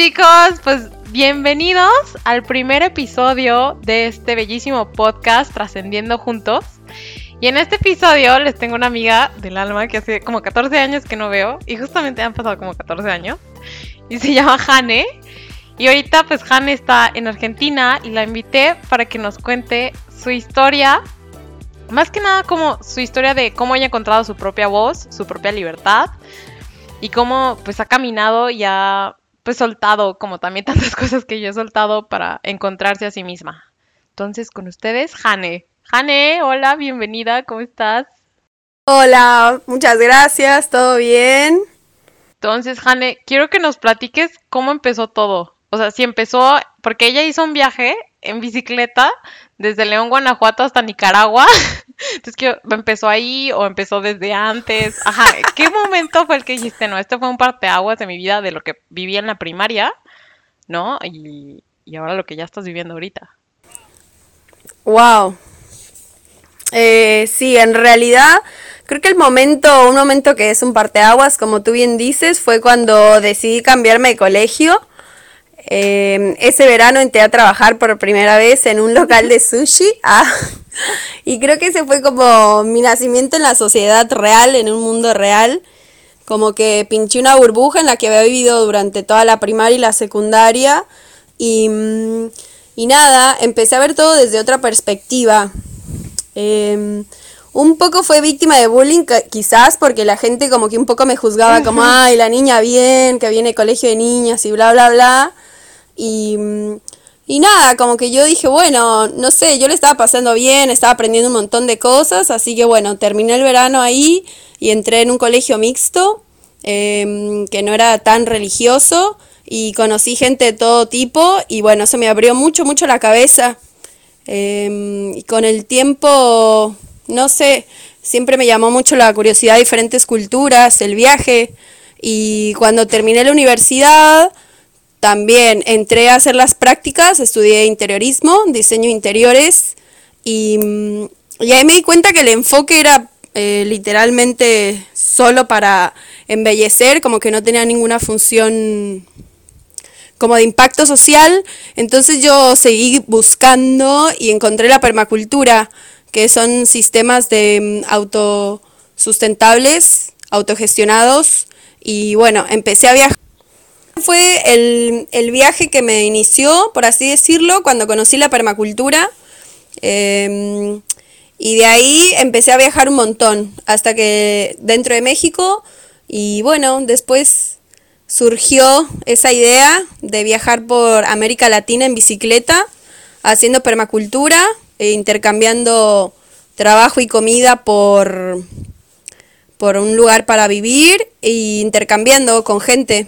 chicos, pues bienvenidos al primer episodio de este bellísimo podcast Trascendiendo Juntos. Y en este episodio les tengo una amiga del alma que hace como 14 años que no veo y justamente han pasado como 14 años y se llama Jane. Y ahorita pues Jane está en Argentina y la invité para que nos cuente su historia. Más que nada como su historia de cómo ella ha encontrado su propia voz, su propia libertad y cómo pues ha caminado y ha pues soltado como también tantas cosas que yo he soltado para encontrarse a sí misma. Entonces con ustedes, Jane. Jane, hola, bienvenida, ¿cómo estás? Hola, muchas gracias, ¿todo bien? Entonces, Jane, quiero que nos platiques cómo empezó todo. O sea, si empezó, porque ella hizo un viaje en bicicleta desde León, Guanajuato hasta Nicaragua. Entonces, ¿qué, ¿empezó ahí o empezó desde antes? Ajá, ¿qué momento fue el que dijiste, no, este fue un parteaguas de mi vida, de lo que vivía en la primaria, ¿no? Y, y ahora lo que ya estás viviendo ahorita. Wow. Eh, sí, en realidad creo que el momento, un momento que es un parteaguas, como tú bien dices, fue cuando decidí cambiarme de colegio. Eh, ese verano entré a trabajar por primera vez en un local de sushi. Ah, y creo que ese fue como mi nacimiento en la sociedad real, en un mundo real. Como que pinché una burbuja en la que había vivido durante toda la primaria y la secundaria. Y, mm, y nada, empecé a ver todo desde otra perspectiva. Eh, un poco fue víctima de bullying, quizás, porque la gente como que un poco me juzgaba como, ay, la niña bien, que viene colegio de niñas y bla, bla, bla. Y, y nada, como que yo dije, bueno, no sé, yo le estaba pasando bien, estaba aprendiendo un montón de cosas, así que bueno, terminé el verano ahí y entré en un colegio mixto, eh, que no era tan religioso, y conocí gente de todo tipo, y bueno, eso me abrió mucho, mucho la cabeza. Eh, y con el tiempo, no sé, siempre me llamó mucho la curiosidad de diferentes culturas, el viaje. Y cuando terminé la universidad, también entré a hacer las prácticas, estudié interiorismo, diseño interiores. Y, y ahí me di cuenta que el enfoque era eh, literalmente solo para embellecer, como que no tenía ninguna función como de impacto social. Entonces yo seguí buscando y encontré la permacultura, que son sistemas de mm, autosustentables, autogestionados. Y bueno, empecé a viajar. Fue el, viaje que me inició, por así decirlo, cuando conocí la permacultura. Eh, y de ahí empecé a viajar un montón, hasta que dentro de México. Y bueno, después surgió esa idea de viajar por América Latina en bicicleta, haciendo permacultura, e intercambiando trabajo y comida por, por un lugar para vivir e intercambiando con gente.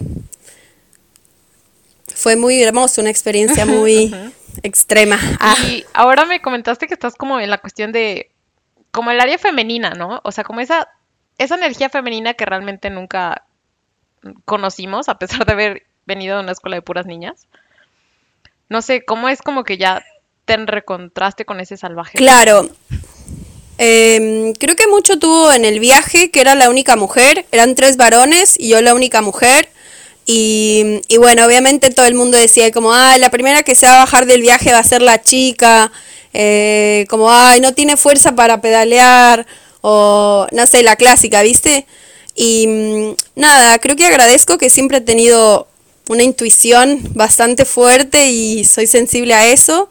Fue muy hermoso, una experiencia muy extrema. Ah. Y ahora me comentaste que estás como en la cuestión de, como el área femenina, ¿no? O sea, como esa, esa energía femenina que realmente nunca conocimos, a pesar de haber venido de una escuela de puras niñas. No sé, ¿cómo es como que ya te recontraste con ese salvaje? Claro. Eh, creo que mucho tuvo en el viaje, que era la única mujer. Eran tres varones y yo la única mujer. Y, y, bueno, obviamente todo el mundo decía como, ah, la primera que se va a bajar del viaje va a ser la chica. Eh, como, ay, no tiene fuerza para pedalear. O, no sé, la clásica, ¿viste? Y mm, nada, creo que agradezco que siempre he tenido una intuición bastante fuerte y soy sensible a eso.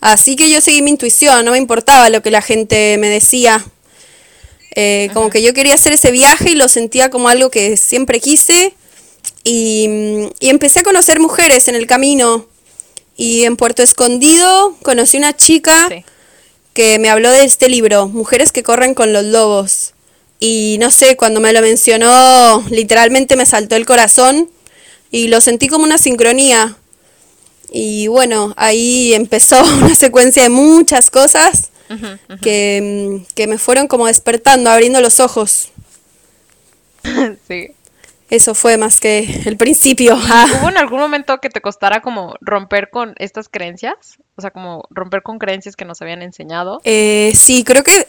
Así que yo seguí mi intuición, no me importaba lo que la gente me decía. Eh, como que yo quería hacer ese viaje y lo sentía como algo que siempre quise. Y, mm, y, empecé a conocer mujeres en el camino. Y en Puerto Escondido conocí una chica sí. que me habló de este libro, Mujeres que corren con los lobos. Y no sé, cuando me lo mencionó, literalmente me saltó el corazón y lo sentí como una sincronía. Y bueno, ahí empezó una secuencia de muchas cosas uh -huh, uh -huh. Que, que, me fueron como despertando, abriendo los ojos. sí. Eso fue más que el principio. ¿Hubo en algún momento que te costara como romper con estas creencias? O sea, como romper con creencias que nos habían enseñado. Eh, sí, creo que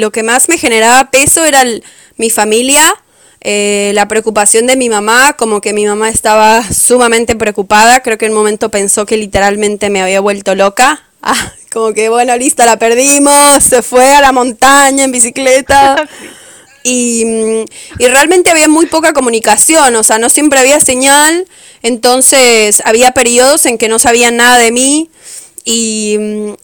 lo que más me generaba peso era el, mi familia. eh, la preocupación de mi mamá, como que mi mamá estaba sumamente preocupada, creo que en un momento pensó que literalmente me había vuelto loca. Ah, como que bueno, listo, la perdimos, se fue a la montaña en bicicleta. Y, y, realmente había muy poca comunicación, o sea, no siempre había señal, entonces había periodos en que no sabían nada de mí y,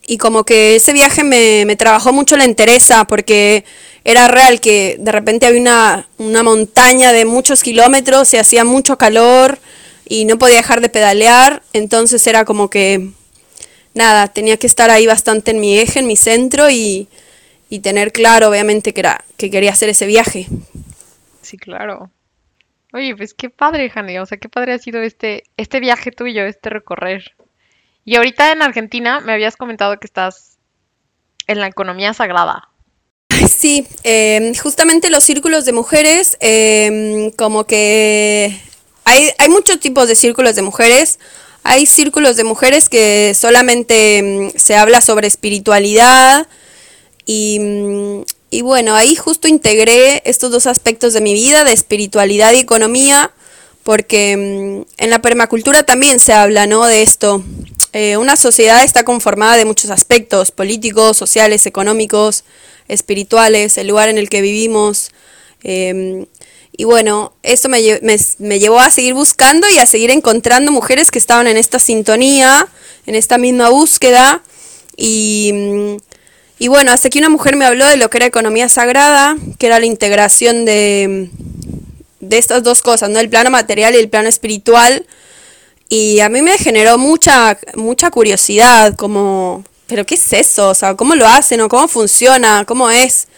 y como que ese viaje me, me, trabajó mucho la entereza porque era real que de repente había una, una montaña de muchos kilómetros y hacía mucho calor y no podía dejar de pedalear, entonces era como que nada, tenía que estar ahí bastante en mi eje, en mi centro y, y tener claro, obviamente, que, era, que quería hacer ese viaje. Sí, claro. Oye, pues qué padre, Jane, o sea, qué padre ha sido este, este viaje tuyo, este recorrer. Y ahorita en Argentina me habías comentado que estás en la economía sagrada. Sí, eh, justamente los círculos de mujeres, eh, como que hay, hay muchos tipos de círculos de mujeres. Hay círculos de mujeres que solamente mm, se habla sobre espiritualidad y, mm, y, bueno, ahí justo integré estos dos aspectos de mi vida, de espiritualidad y economía, porque mm, en la permacultura también se habla, ¿no? De esto. Eh, una sociedad está conformada de muchos aspectos, políticos, sociales, económicos, espirituales, el lugar en el que vivimos. Eh, y bueno, esto me, me, me, llevó a seguir buscando y a seguir encontrando mujeres que estaban en esta sintonía, en esta misma búsqueda. Y, y, bueno, hasta que una mujer me habló de lo que era economía sagrada, que era la integración de, de estas dos cosas, ¿no? El plano material y el plano espiritual. Y a mí me generó mucha, mucha curiosidad, como, ¿pero qué es eso? O sea, ¿cómo lo hacen o cómo funciona? ¿Cómo es?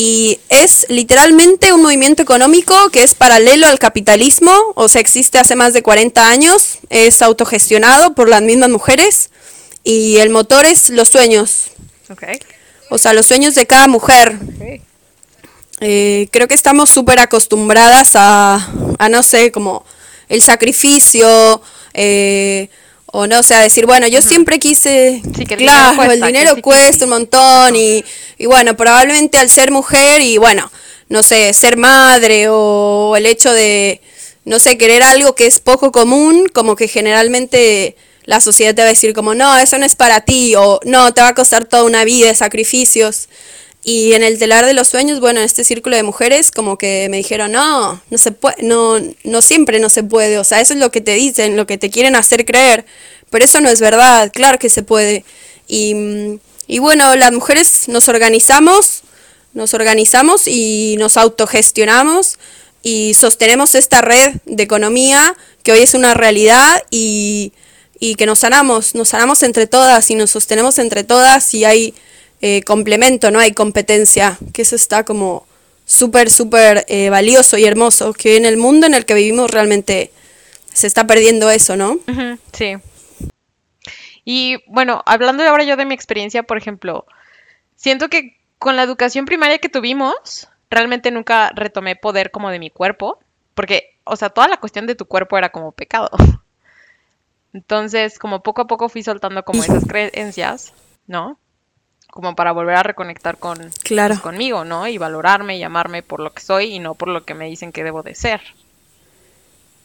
y es literalmente un movimiento económico que es paralelo al capitalismo, o sea, existe hace más de 40 años, es autogestionado por las mismas mujeres y el motor es los sueños. Okay. O sea, los sueños de cada mujer. Okay. Eh, creo que estamos súper acostumbradas a, a, no sé, como el sacrificio, eh, o no, o sea, decir, bueno, yo siempre quise, sí, que el claro, dinero cuesta, el dinero cuesta un montón y, y, bueno, probablemente al ser mujer y bueno, no sé, ser madre o el hecho de, no sé, querer algo que es poco común, como que generalmente la sociedad te va a decir como, no, eso no es para ti o no, te va a costar toda una vida de sacrificios. Y en el telar de los sueños, bueno, en este círculo de mujeres, como que me dijeron, no, no se puede, no, no siempre no se puede. O sea, eso es lo que te dicen, lo que te quieren hacer creer. Pero eso no es verdad, claro que se puede. Y, y bueno, las mujeres nos organizamos, nos organizamos y nos autogestionamos y sostenemos esta red de economía que hoy es una realidad y, y que nos sanamos, nos sanamos entre todas y nos sostenemos entre todas y hay eh, complemento, no hay competencia, que eso está como súper, súper eh, valioso y hermoso, que en el mundo en el que vivimos realmente se está perdiendo eso, ¿no? sí. Y bueno, hablando ahora yo de mi experiencia, por ejemplo, siento que con la educación primaria que tuvimos, realmente nunca retomé poder como de mi cuerpo, porque, o sea, toda la cuestión de tu cuerpo era como pecado. Entonces, como poco a poco fui soltando como esas creencias, ¿no? como para volver a reconectar con pues, conmigo, ¿no? Y valorarme y amarme por lo que soy y no por lo que me dicen que debo de ser.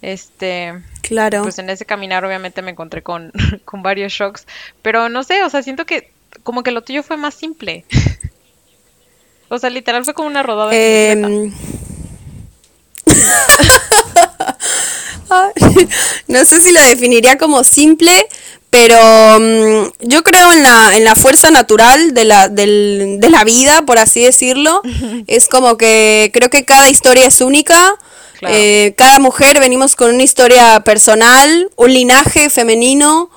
Este, claro. Pues en ese caminar obviamente me encontré con, con varios shocks, pero no sé, o sea, siento que como que lo tuyo fue más simple. o sea, literal fue como una rodada de eh... no sé si lo definiría como simple, pero um, yo creo en la, en la fuerza natural de la, del, de la vida, por así decirlo. es como que creo que cada historia es única. Eh, cada mujer venimos con una historia personal, un linaje femenino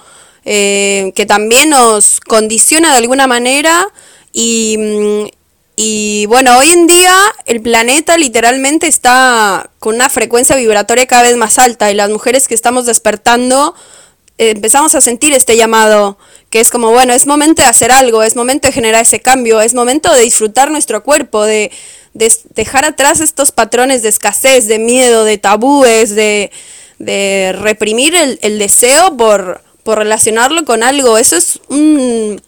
eh, que también nos condiciona de alguna manera y, mm, y bueno, hoy en día el planeta literalmente está con una frecuencia vibratoria cada vez más alta y las mujeres que estamos despertando empezamos a sentir este llamado, que es como, bueno, es momento de hacer algo, es momento de generar ese cambio, es momento de disfrutar nuestro cuerpo, de, dejar atrás estos patrones de escasez, de miedo, de tabúes, de, reprimir el, deseo por, por relacionarlo con algo. Eso es un,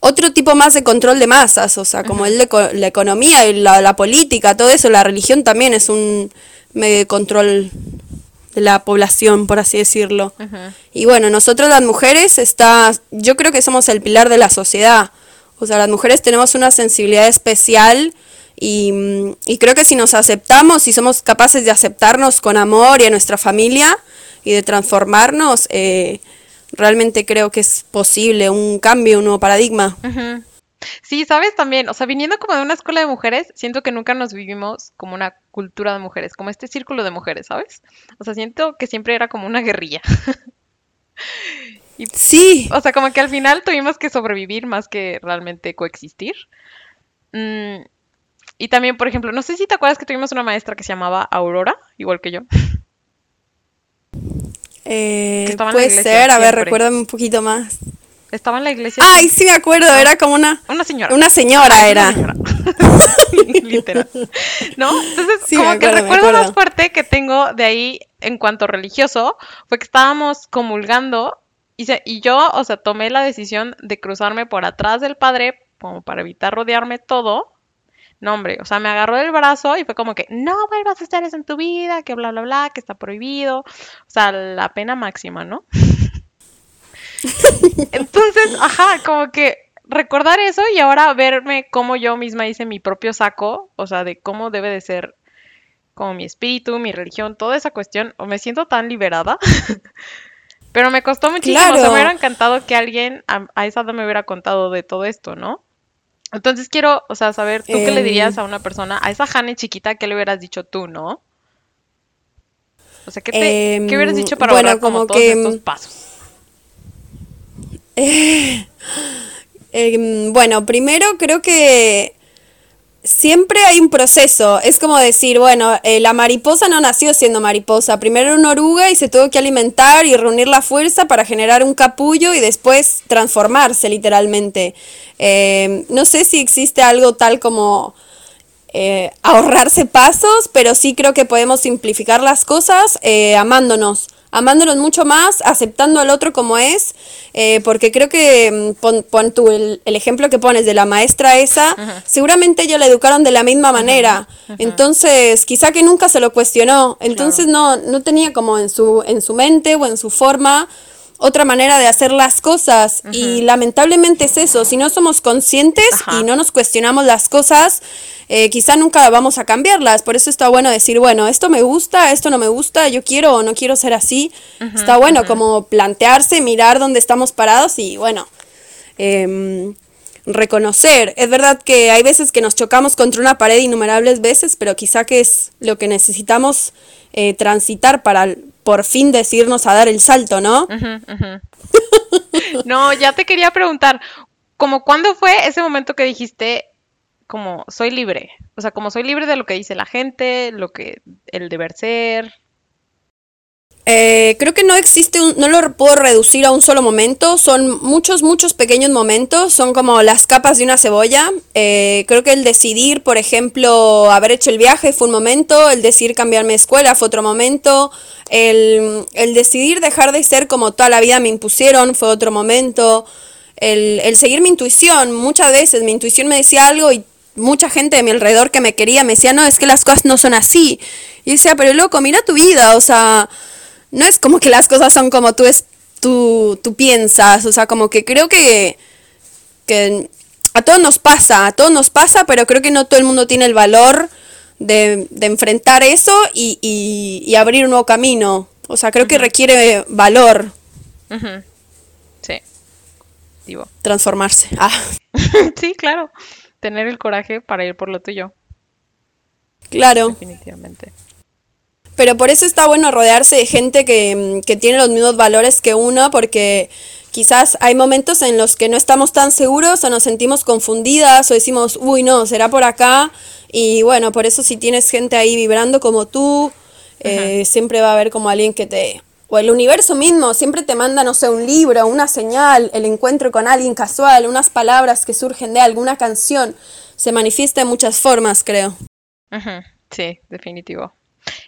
otro tipo más de control de masas, o sea, como el de la economía y la, política, todo eso, la religión también es un medio de control de la población, por así decirlo. Y bueno, nosotros las mujeres está, yo creo que somos el pilar de la sociedad. O sea, las mujeres tenemos una sensibilidad especial y, y creo que si nos aceptamos, si somos capaces de aceptarnos con amor y a nuestra familia y de transformarnos, eh, realmente creo que es posible un cambio, un nuevo paradigma. Sí, sabes también, o sea, viniendo como de una escuela de mujeres, siento que nunca nos vivimos como una cultura de mujeres, como este círculo de mujeres, ¿sabes? O sea, siento que siempre era como una guerrilla. sí. O sea, como que al final tuvimos que sobrevivir más que realmente coexistir. Mm, y también, por ejemplo, no sé si te acuerdas que tuvimos una maestra que se llamaba Aurora, igual que yo. Eh, puede ser, a ver, recuérdame un poquito más. Estaba en la iglesia. Ay, sí me acuerdo, era como una... Una señora. Una señora era. Literal. ¿No? Entonces, como que el recuerdo más fuerte que tengo de ahí en cuanto religioso fue que estábamos comulgando y, y yo, o sea, tomé la decisión de cruzarme por atrás del padre como para evitar rodearme todo no, hombre, o sea, me agarró del brazo y fue como que no vuelvas a hacer eso en tu vida, que bla, bla, bla, que está prohibido. O sea, la pena máxima, ¿no? Entonces, ajá, como que recordar eso y ahora verme cómo yo misma hice mi propio saco, o sea, de cómo debe de ser como mi espíritu, mi religión, toda esa cuestión, o me siento tan liberada. Pero me costó muchísimo, o sea, me hubiera encantado que alguien a, a esa edad me hubiera contado de todo esto, ¿no? Entonces quiero, o sea, saber, ¿tú qué le dirías em. a una persona, a esa Jane chiquita, qué le hubieras dicho tú, no? O sea, ¿qué, te, ¿qué hubieras dicho para bueno, como, todos estos pasos? Em, bueno, primero creo que siempre hay un proceso. Es como decir, bueno, eh, la mariposa no nació siendo mariposa. Primero era una oruga y se tuvo que alimentar y reunir la fuerza para generar un capullo y después transformarse literalmente. Eh, no sé si existe algo tal como eh, ahorrarse pasos, pero sí creo que podemos simplificar las cosas amándonos amándonos mucho más, aceptando al otro como es, eh, porque creo que, mm, pon, tú el, ejemplo que pones de la maestra esa, seguramente ella la educaron de la misma manera, entonces quizá que nunca se lo cuestionó, entonces no, no tenía como en su, en su mente o en su forma otra manera de hacer las cosas. Y lamentablemente es eso, si no somos conscientes y no nos cuestionamos las cosas, eh, quizá nunca vamos a cambiarlas, por eso está bueno decir, bueno, esto me gusta, esto no me gusta, yo quiero o no quiero ser así, está bueno como plantearse, mirar dónde estamos parados y bueno, em, reconocer, es verdad que hay veces que nos chocamos contra una pared innumerables veces, pero quizá que es lo que necesitamos eh, transitar para por fin decirnos a dar el salto, ¿no? no, ya te quería preguntar, como cuándo fue ese momento que dijiste como soy libre, o sea, como soy libre de lo que dice la gente, lo que el deber ser, eh, creo que no existe, un, no lo puedo reducir a un solo momento, son muchos, muchos pequeños momentos, son como las capas de una cebolla. Eh, creo que el decidir, por ejemplo, haber hecho el viaje fue un momento, el decidir cambiarme de escuela fue otro momento, el, decidir dejar de ser como toda la vida me impusieron fue otro momento, el, el seguir mi intuición, muchas veces mi intuición me decía algo y mucha gente de mi alrededor que me quería me decía, no, es que las cosas no son así. Y decía, pero loco, mira tu vida, o sea no es como que las cosas son como tú, es, tú, tú piensas, o sea, como que creo que, que a todos nos pasa, a todos nos pasa, pero creo que no todo el mundo tiene el valor de, de enfrentar eso y, y, abrir un nuevo camino. O sea, creo que requiere valor. Sí. Transformarse. Ah. sí, claro. Tener el coraje para ir por lo tuyo. Claro. Definitivamente. Pero por eso está bueno rodearse de gente que, que tiene los mismos valores que uno, porque quizás hay momentos en los que no estamos tan seguros o nos sentimos confundidas o decimos, uy, no, será por acá. Y bueno, por eso si tienes gente ahí vibrando como tú, eh, siempre va a haber como alguien que te... O el universo mismo siempre te manda, no sé, un libro, una señal, el encuentro con alguien casual, unas palabras que surgen de alguna canción. Se manifiesta en muchas formas, creo. Sí, definitivo.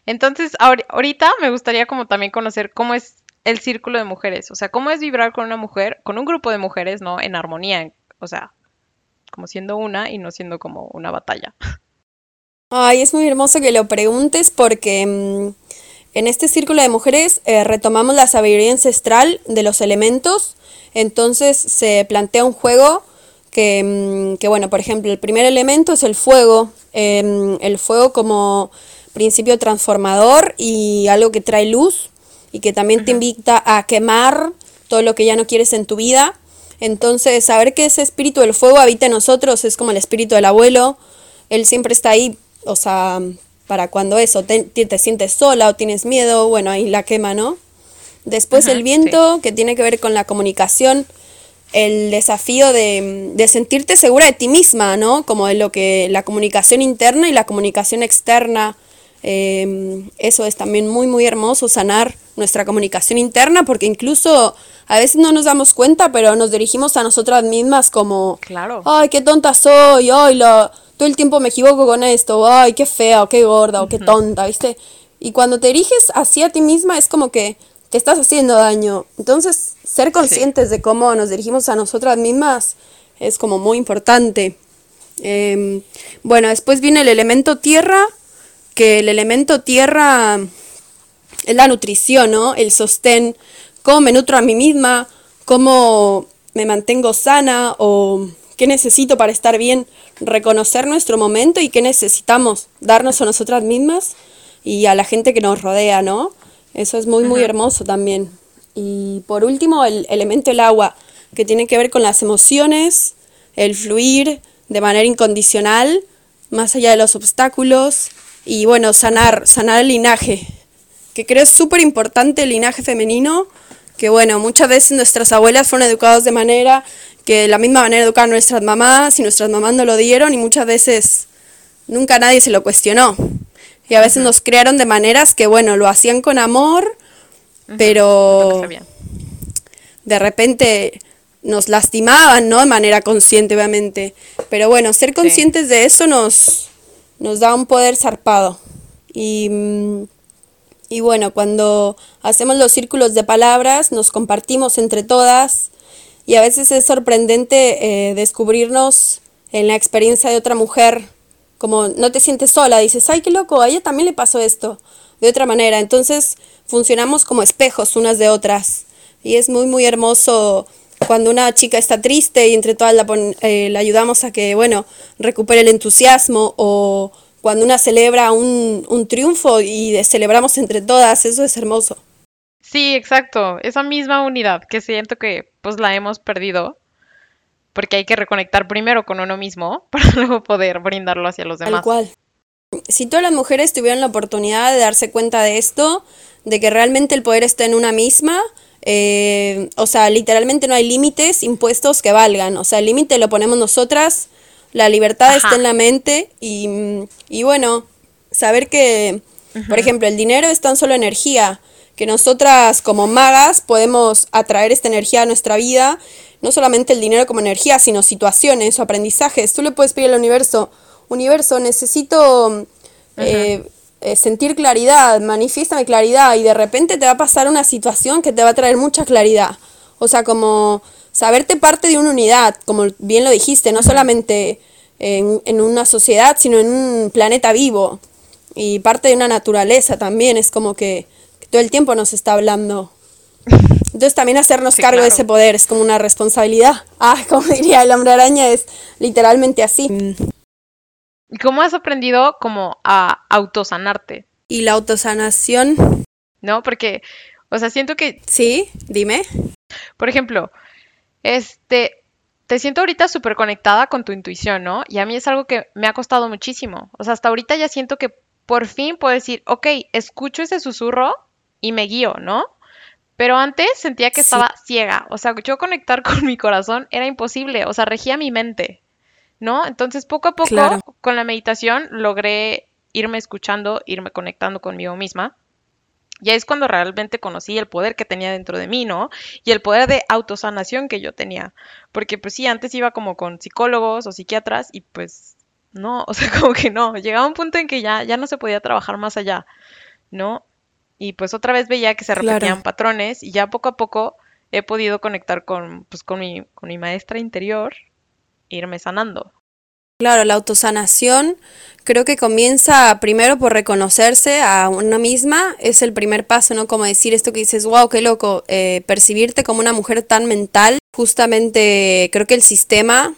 Entonces, ahorita me gustaría como también conocer cómo es el círculo de mujeres, o sea, cómo es vibrar con una mujer, con un grupo de mujeres, ¿no? En armonía, o sea, como siendo una y no siendo como una batalla. Ay, es muy hermoso que lo preguntes porque mm, en este círculo de mujeres eh, retomamos la sabiduría ancestral de los elementos, entonces se plantea un juego que, mm, que bueno, por ejemplo, el primer elemento es el fuego, em, el fuego como principio transformador y algo que trae luz y que también te invita a quemar todo lo que ya no quieres en tu vida. Entonces, saber que ese espíritu del fuego habita en nosotros es como el espíritu del abuelo. Él siempre está ahí, o sea, para cuando eso, te, te sientes sola o tienes miedo, bueno, ahí la quema, ¿no? Después el viento, que tiene que ver con la comunicación, el desafío de, de, sentirte segura de ti misma, ¿no? Como de lo que la comunicación interna y la comunicación externa Em, eso es también muy, muy hermoso, sanar nuestra comunicación interna, porque incluso a veces no nos damos cuenta, pero nos dirigimos a nosotras mismas como, claro. ay, qué tonta soy, ay, lo, todo el tiempo me equivoco con esto, ay, qué fea, o qué gorda, o qué tonta, ¿viste? Y cuando te diriges hacia ti misma es como que te estás haciendo daño. Entonces, ser conscientes de cómo nos dirigimos a nosotras mismas es como muy importante. Em, bueno, después viene el elemento tierra, que el elemento tierra es la nutrición, ¿no? El sostén, cómo me nutro a mí misma, cómo me mantengo sana o qué necesito para estar bien, reconocer nuestro momento y qué necesitamos darnos a nosotras mismas y a la gente que nos rodea, ¿no? Eso es muy, muy hermoso también. Y por último, el elemento el agua, que tiene que ver con las emociones, el fluir de manera incondicional, más allá de los obstáculos, y bueno, sanar, sanar el linaje, que creo es súper importante el linaje femenino, que bueno, muchas veces nuestras abuelas fueron educadas de manera que de la misma manera educaban nuestras mamás y nuestras mamás no lo dieron y muchas veces nunca nadie se lo cuestionó. Y a veces nos crearon de maneras que bueno, lo hacían con amor, pero de repente nos lastimaban, ¿no? De manera consciente, obviamente. Pero bueno, ser conscientes de eso nos, nos da un poder zarpado. Y, mm, y bueno, cuando hacemos los círculos de palabras, nos compartimos entre todas y a veces es sorprendente eh, descubrirnos en la experiencia de otra mujer, como no te sientes sola, dices, ay, qué loco, a ella también le pasó esto, de otra manera. Entonces funcionamos como espejos unas de otras. Y es muy, muy hermoso cuando una chica está triste y entre todas la, eh, ayudamos a que, bueno, recupere el entusiasmo o cuando una celebra un, un triunfo y celebramos entre todas, eso es hermoso. Sí, exacto, esa misma unidad que siento que pues la hemos perdido porque hay que reconectar primero con uno mismo para luego poder brindarlo hacia los demás. Tal cual. Si todas las mujeres tuvieran la oportunidad de darse cuenta de esto, de que realmente el poder está en una misma, eh, o sea, literalmente no hay límites impuestos que valgan. O sea, el límite lo ponemos nosotras, la libertad está en la mente y, y bueno, saber que, por ejemplo, el dinero es tan solo energía, que nosotras como magas podemos atraer esta energía a nuestra vida, no solamente el dinero como energía, sino situaciones o aprendizajes. Tú le puedes pedir al universo, universo, necesito... Eh, sentir claridad, manifiéstame claridad y de repente te va a pasar una situación que te va a traer mucha claridad. O sea, como saberte parte de una unidad, como bien lo dijiste, no solamente en, en una sociedad, sino en un planeta vivo y parte de una naturaleza también, es como que, todo el tiempo nos está hablando. Entonces también hacernos cargo de ese poder es como una responsabilidad. Ah, como diría el hombre araña, es literalmente así. ¿Y cómo has aprendido como a autosanarte? ¿Y la autosanación? No, porque, o sea, siento que... Sí, dime. Por ejemplo, este, te siento ahorita súper conectada con tu intuición, ¿no? Y a mí es algo que me ha costado muchísimo. O sea, hasta ahorita ya siento que por fin puedo decir, ok, escucho ese susurro y me guío, ¿no? Pero antes sentía que estaba ciega. O sea, yo conectar con mi corazón era imposible. O sea, regía mi mente. ¿No? Entonces, poco a poco, con la meditación, logré irme escuchando, irme conectando conmigo misma. Y ahí es cuando realmente conocí el poder que tenía dentro de mí, ¿no? Y el poder de autosanación que yo tenía. Porque pues sí, antes iba como con psicólogos o psiquiatras y pues no, o sea, como que no. Llegaba un punto en que ya, ya no se podía trabajar más allá, ¿no? Y pues otra vez veía que se repetían patrones y ya poco a poco he podido conectar con, pues, con, mi, con mi maestra interior irme sanando. Claro, la autosanación creo que comienza primero por reconocerse a una misma, es el primer paso, ¿no? Como decir esto que dices, wow, qué loco, eh, percibirte como una mujer tan mental. Justamente creo que el sistema,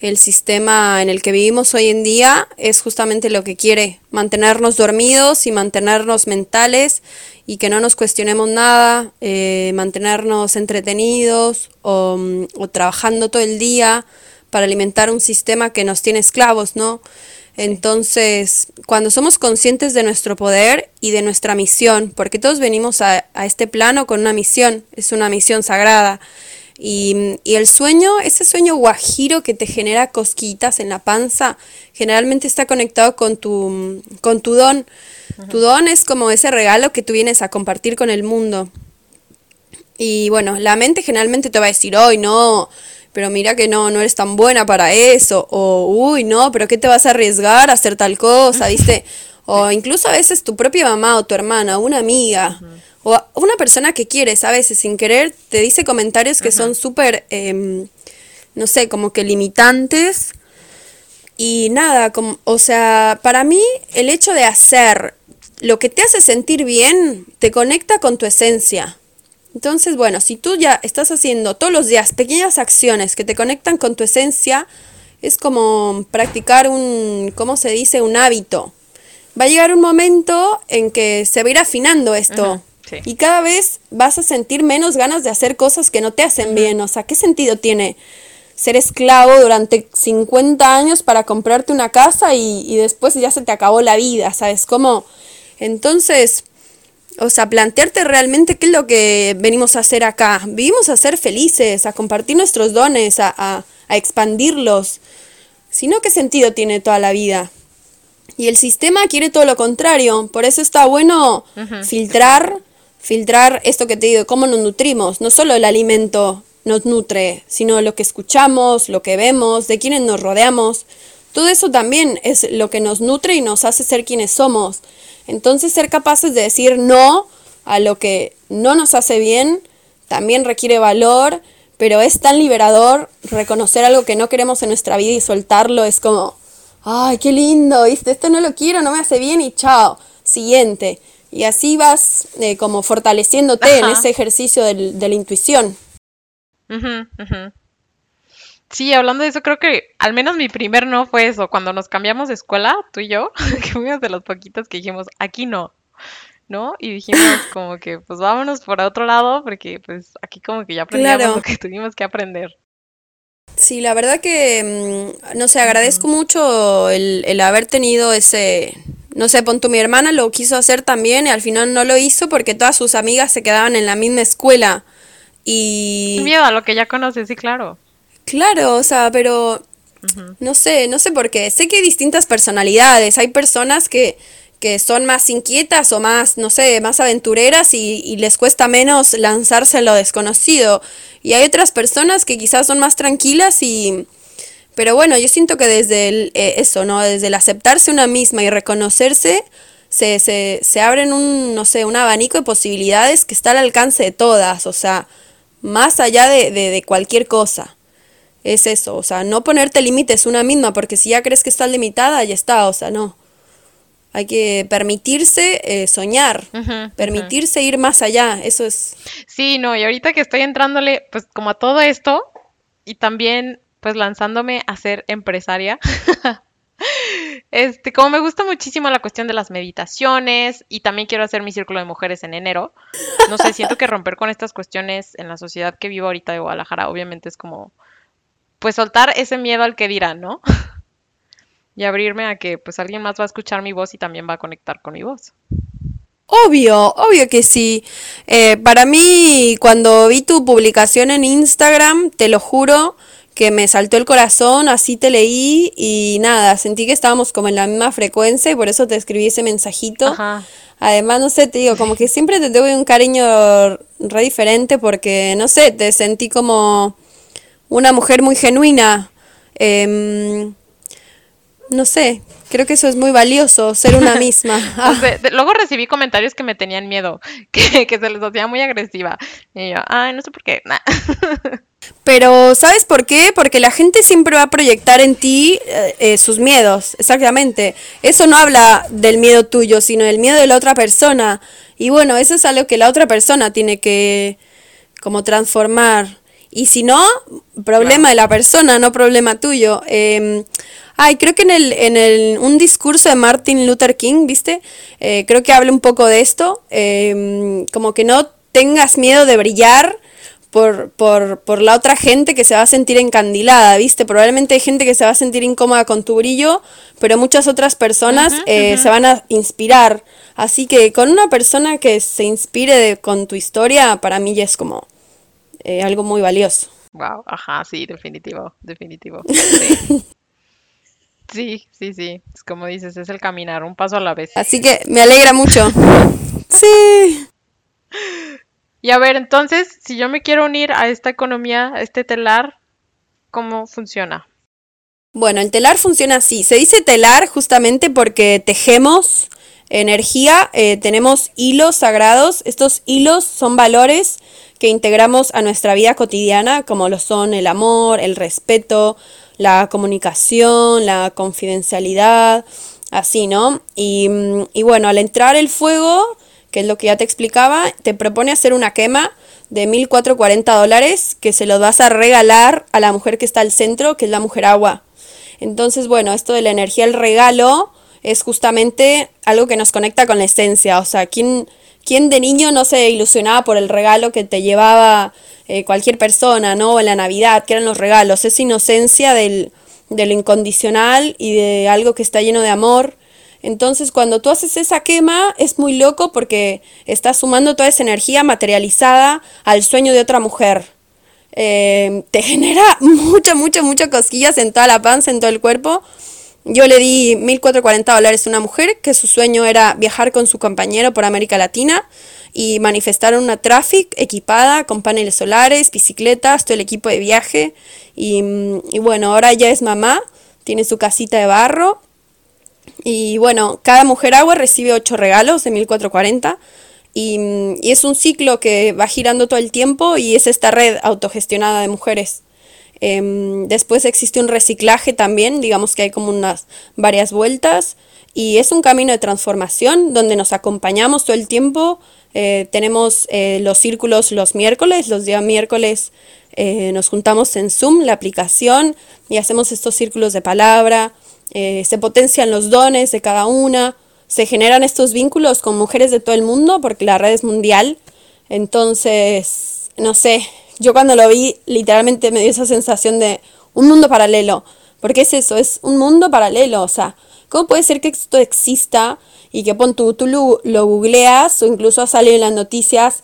el sistema en el que vivimos hoy en día es justamente lo que quiere, mantenernos dormidos y mantenernos mentales y que no nos cuestionemos nada, eh, mantenernos entretenidos o, o trabajando todo el día para alimentar un sistema que nos tiene esclavos, ¿no? Entonces, cuando somos conscientes de nuestro poder y de nuestra misión, porque todos venimos a, este plano con una misión, es una misión sagrada. Y, el sueño, ese sueño guajiro que te genera cosquitas en la panza, generalmente está conectado con tu, con tu don. Tu don es como ese regalo que tú vienes a compartir con el mundo. Y bueno, la mente generalmente te va a decir, hoy no, pero mira que no, no eres tan buena para eso, o uy, no, pero ¿qué te vas a arriesgar a hacer tal cosa, viste? O incluso a veces tu propia mamá o tu hermana, una amiga, o una persona que quieres, a veces sin querer, te dice comentarios que son súper, em, no sé, como que limitantes. Y nada, como, o sea, para mí el hecho de hacer lo que te hace sentir bien te conecta con tu esencia. Entonces, bueno, si tú ya estás haciendo todos los días pequeñas acciones que te conectan con tu esencia, es como practicar un, ¿cómo se dice? Un hábito. Va a llegar un momento en que se va a ir afinando esto. Y cada vez vas a sentir menos ganas de hacer cosas que no te hacen bien. O sea, ¿qué sentido tiene ser esclavo durante 50 años para comprarte una casa y, y después ya se te acabó la vida? ¿Sabes? Como... Entonces, o sea, plantearte realmente qué es lo que venimos a hacer acá. Vivimos a ser felices, a compartir nuestros dones, a, a, expandirlos. Si no, ¿qué sentido tiene toda la vida? Y el sistema quiere todo lo contrario. Por eso está bueno filtrar, filtrar esto que te digo, cómo nos nutrimos. No solo el alimento nos nutre, sino lo que escuchamos, lo que vemos, de quienes nos rodeamos. Todo eso también es lo que nos nutre y nos hace ser quienes somos. Entonces ser capaces de decir no a lo que no nos hace bien también requiere valor, pero es tan liberador reconocer algo que no queremos en nuestra vida y soltarlo. Es como, ay, qué lindo, ¿viste? Esto no lo quiero, no me hace bien y chao, siguiente. Y así vas eh, como fortaleciéndote en ese ejercicio del, de la intuición. Sí, hablando de eso, creo que al menos mi primer no fue eso. Cuando nos cambiamos de escuela, tú y yo, que fuimos de los poquitos que dijimos, aquí no, ¿no? Y dijimos como que, pues vámonos por otro lado, porque pues aquí como que ya aprendimos lo que tuvimos que aprender. Sí, la verdad que, mm, no sé, agradezco mucho el, el haber tenido ese, no sé, punto mi hermana lo quiso hacer también y al final no lo hizo porque todas sus amigas se quedaban en la misma escuela. Y... Miedo a lo que ya conoces, sí, claro. Claro, o sea, pero no sé, no sé por qué. Sé que hay distintas personalidades. Hay personas que, que son más inquietas o más, no sé, más aventureras y, les cuesta menos lanzarse a lo desconocido. Y hay otras personas que quizás son más tranquilas y... Pero bueno, yo siento que desde el, eh, eso, ¿no? Desde el aceptarse una misma y reconocerse, se, se, se abren un, no sé, un abanico de posibilidades que está al alcance de todas, o sea, más allá de, de, de cualquier cosa es eso, o sea, no ponerte límites una misma, porque si ya crees que estás limitada, ya está, o sea, no. Hay que permitirse eh, soñar, permitirse ir más allá, eso es. Sí, no, y ahorita que estoy entrándole, pues como a todo esto, y también pues lanzándome a ser empresaria, este, como me gusta muchísimo la cuestión de las meditaciones, y también quiero hacer mi círculo de mujeres en enero, no sé, siento que romper con estas cuestiones en la sociedad que vivo ahorita de Guadalajara, obviamente es como pues soltar ese miedo al que dirán, ¿no? y abrirme a que pues alguien más va a escuchar mi voz y también va a conectar con mi voz. Obvio, obvio que sí. Eh, para mí, cuando vi tu publicación en Instagram, te lo juro que me saltó el corazón, así te leí y nada, sentí que estábamos como en la misma frecuencia y por eso te escribí ese mensajito. Además, no sé, te digo, como que siempre te doy un cariño re diferente porque, no sé, te sentí como una mujer muy genuina. Em, no sé, Creo que eso es muy valioso, ser una misma. Ah. luego recibí comentarios que me tenían miedo, que, que, se les hacía muy agresiva. Y yo, ay, no sé por qué. Pero, ¿sabes por qué? Porque la gente siempre va a proyectar en ti eh, eh, sus miedos, exactamente. Eso no habla del miedo tuyo, sino del miedo de la otra persona. Y bueno, eso es algo que la otra persona tiene que como transformar. Y si no, problema de la persona, no problema tuyo. Eh, ay, creo que en, el, en el, un discurso de Martin Luther King, ¿viste? Eh, creo que habla un poco de esto. Em, como que no tengas miedo de brillar por, por, por, la otra gente que se va a sentir encandilada, ¿viste? Probablemente hay gente que se va a sentir incómoda con tu brillo, pero muchas otras personas eh, se van a inspirar. Así que con una persona que se inspire con tu historia, para mí ya es como eh, algo muy valioso. Wow, ajá, sí, definitivo, definitivo. Sí. sí, sí, Es como dices, es el caminar, un paso a la vez. Así que me alegra mucho. sí. Y a ver, entonces, si yo me quiero unir a esta economía, a este telar, ¿cómo funciona? Bueno, el telar funciona así. Se dice telar justamente porque tejemos energía, eh, tenemos hilos sagrados. Estos hilos son valores que integramos a nuestra vida cotidiana, como lo son el amor, el respeto, la comunicación, la confidencialidad, así, ¿no? Y, mm, y bueno, al entrar el fuego, que es lo que ya te explicaba, te propone hacer una quema de 1.440 dólares que se lo vas a regalar a la mujer que está al centro, que es la mujer agua. Entonces, bueno, esto de la energía, el regalo, es justamente algo que nos conecta con la esencia. O sea, ¿quién, quién de niño no se ilusionaba por el regalo que te llevaba eh, cualquier persona, ¿no? O en la Navidad, que eran los regalos. Esa inocencia del, del incondicional y de algo que está lleno de amor entonces, cuando tú haces esa quema, es muy loco porque estás sumando toda esa energía materializada al sueño de otra mujer. Eh, te genera mucha, mucha, mucha cosquillas en toda la panza, en todo el cuerpo. Yo le di 1.440 dólares a una mujer que su sueño era viajar con su compañero por América Latina y manifestar una traffic equipada con paneles solares, bicicletas, todo el equipo de viaje. Y, y bueno, ahora ya es mamá, tiene su casita de barro y bueno, cada mujer agua recibe 8 regalos de 1440 y, y es un ciclo que va girando todo el tiempo y es esta red autogestionada de mujeres. Em, después existe un reciclaje también, digamos que hay como unas varias vueltas y es un camino de transformación donde nos acompañamos todo el tiempo. Eh, tenemos eh, los círculos los miércoles, los días miércoles eh, nos juntamos en Zoom, la aplicación, y hacemos estos círculos de palabra. Se potencian los dones de cada una, se generan estos vínculos con mujeres de todo el mundo, porque la red es mundial. Entonces, no sé, yo cuando lo vi literalmente me dio esa sensación de un mundo paralelo, porque es eso, es un mundo paralelo, o sea, ¿cómo puede ser que esto exista y que pon tú, tú lo, lo googleas o incluso sale en las noticias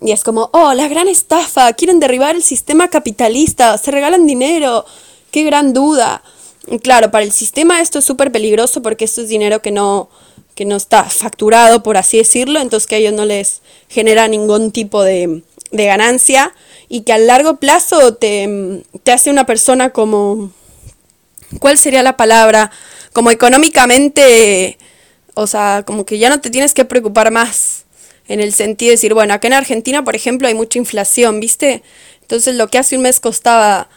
y es como, oh, la gran estafa, quieren derribar el sistema capitalista, se regalan dinero, qué gran duda. Claro, para el sistema esto es súper peligroso porque esto es dinero que no, que no está facturado, por así decirlo, entonces que a ellos no les genera ningún tipo de, de ganancia y que a largo plazo te, te hace una persona como, ¿cuál sería la palabra? Como económicamente, o sea, como que ya no te tienes que preocupar más en el sentido de decir, bueno, acá en Argentina, por ejemplo, hay mucha inflación, ¿viste? Entonces lo que hace un mes costaba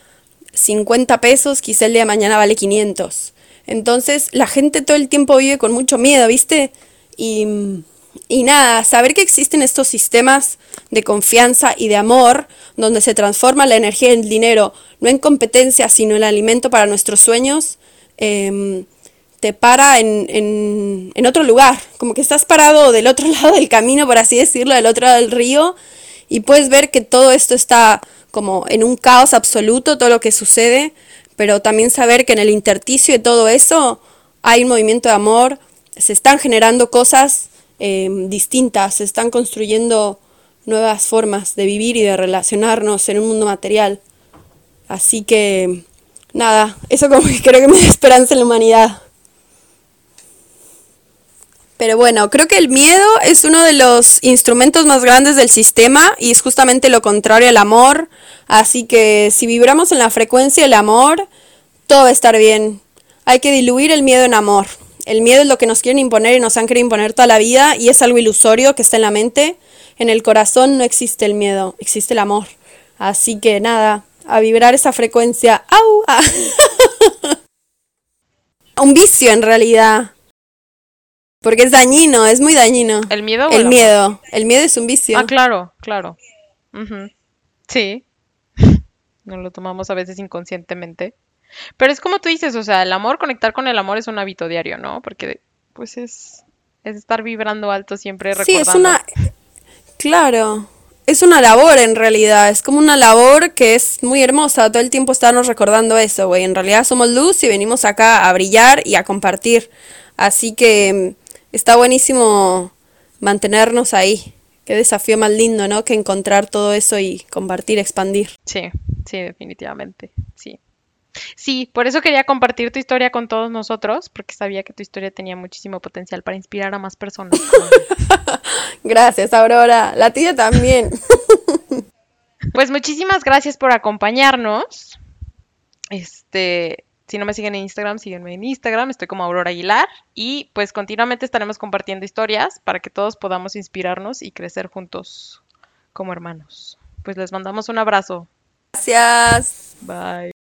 50 pesos, quizá el día de mañana vale 500. Entonces la gente todo el tiempo vive con mucho miedo, ¿viste? Y, y nada, saber que existen estos sistemas de confianza y de amor, donde se transforma la energía en dinero, no en competencia, sino en alimento para nuestros sueños, em, te para en, en, en otro lugar, como que estás parado del otro lado del camino, por así decirlo, del otro lado del río, y puedes ver que todo esto está como en un caos absoluto todo lo que sucede, pero también saber que en el intersticio de todo eso hay un movimiento de amor, se están generando cosas em, distintas, se están construyendo nuevas formas de vivir y de relacionarnos en un mundo material. Así que, nada, eso como que creo que me da esperanza en la humanidad. Pero bueno, creo que el miedo es uno de los instrumentos más grandes del sistema y es justamente lo contrario al amor. Así que si vibramos en la frecuencia del amor, todo va a estar bien. Hay que diluir el miedo en amor. El miedo es lo que nos quieren imponer y nos han querido imponer toda la vida y es algo ilusorio que está en la mente. En el corazón no existe el miedo, existe el amor. Así que nada, a vibrar esa frecuencia. ¡Au! Ah. Un vicio en realidad. Porque es dañino, es muy dañino. ¿El miedo? o El miedo. El miedo es un vicio. Ah, claro, claro. Sí. Nos lo tomamos a veces inconscientemente. Pero es como tú dices, o sea, el amor, conectar con el amor es un hábito diario, ¿no? Porque pues es, es estar vibrando alto siempre Sí, recordando. es una... Claro. Es una labor en realidad. Es como una labor que es muy hermosa. Todo el tiempo estarnos recordando eso, güey. En realidad somos luz y venimos acá a brillar y a compartir. Así que mm, está buenísimo mantenernos ahí. Qué desafío más lindo, ¿no? Que encontrar todo eso y compartir, expandir. Sí, sí, definitivamente, sí. Sí, por eso quería compartir tu historia con todos nosotros, porque sabía que tu historia tenía muchísimo potencial para inspirar a más personas. Gracias, Aurora. La tía también. Pues muchísimas gracias por acompañarnos. Este, si no me siguen en Instagram, síguenme en Instagram, estoy como Aurora Aguilar y pues continuamente estaremos compartiendo historias para que todos podamos inspirarnos y crecer juntos como hermanos. Pues les mandamos un abrazo. Gracias. Bye.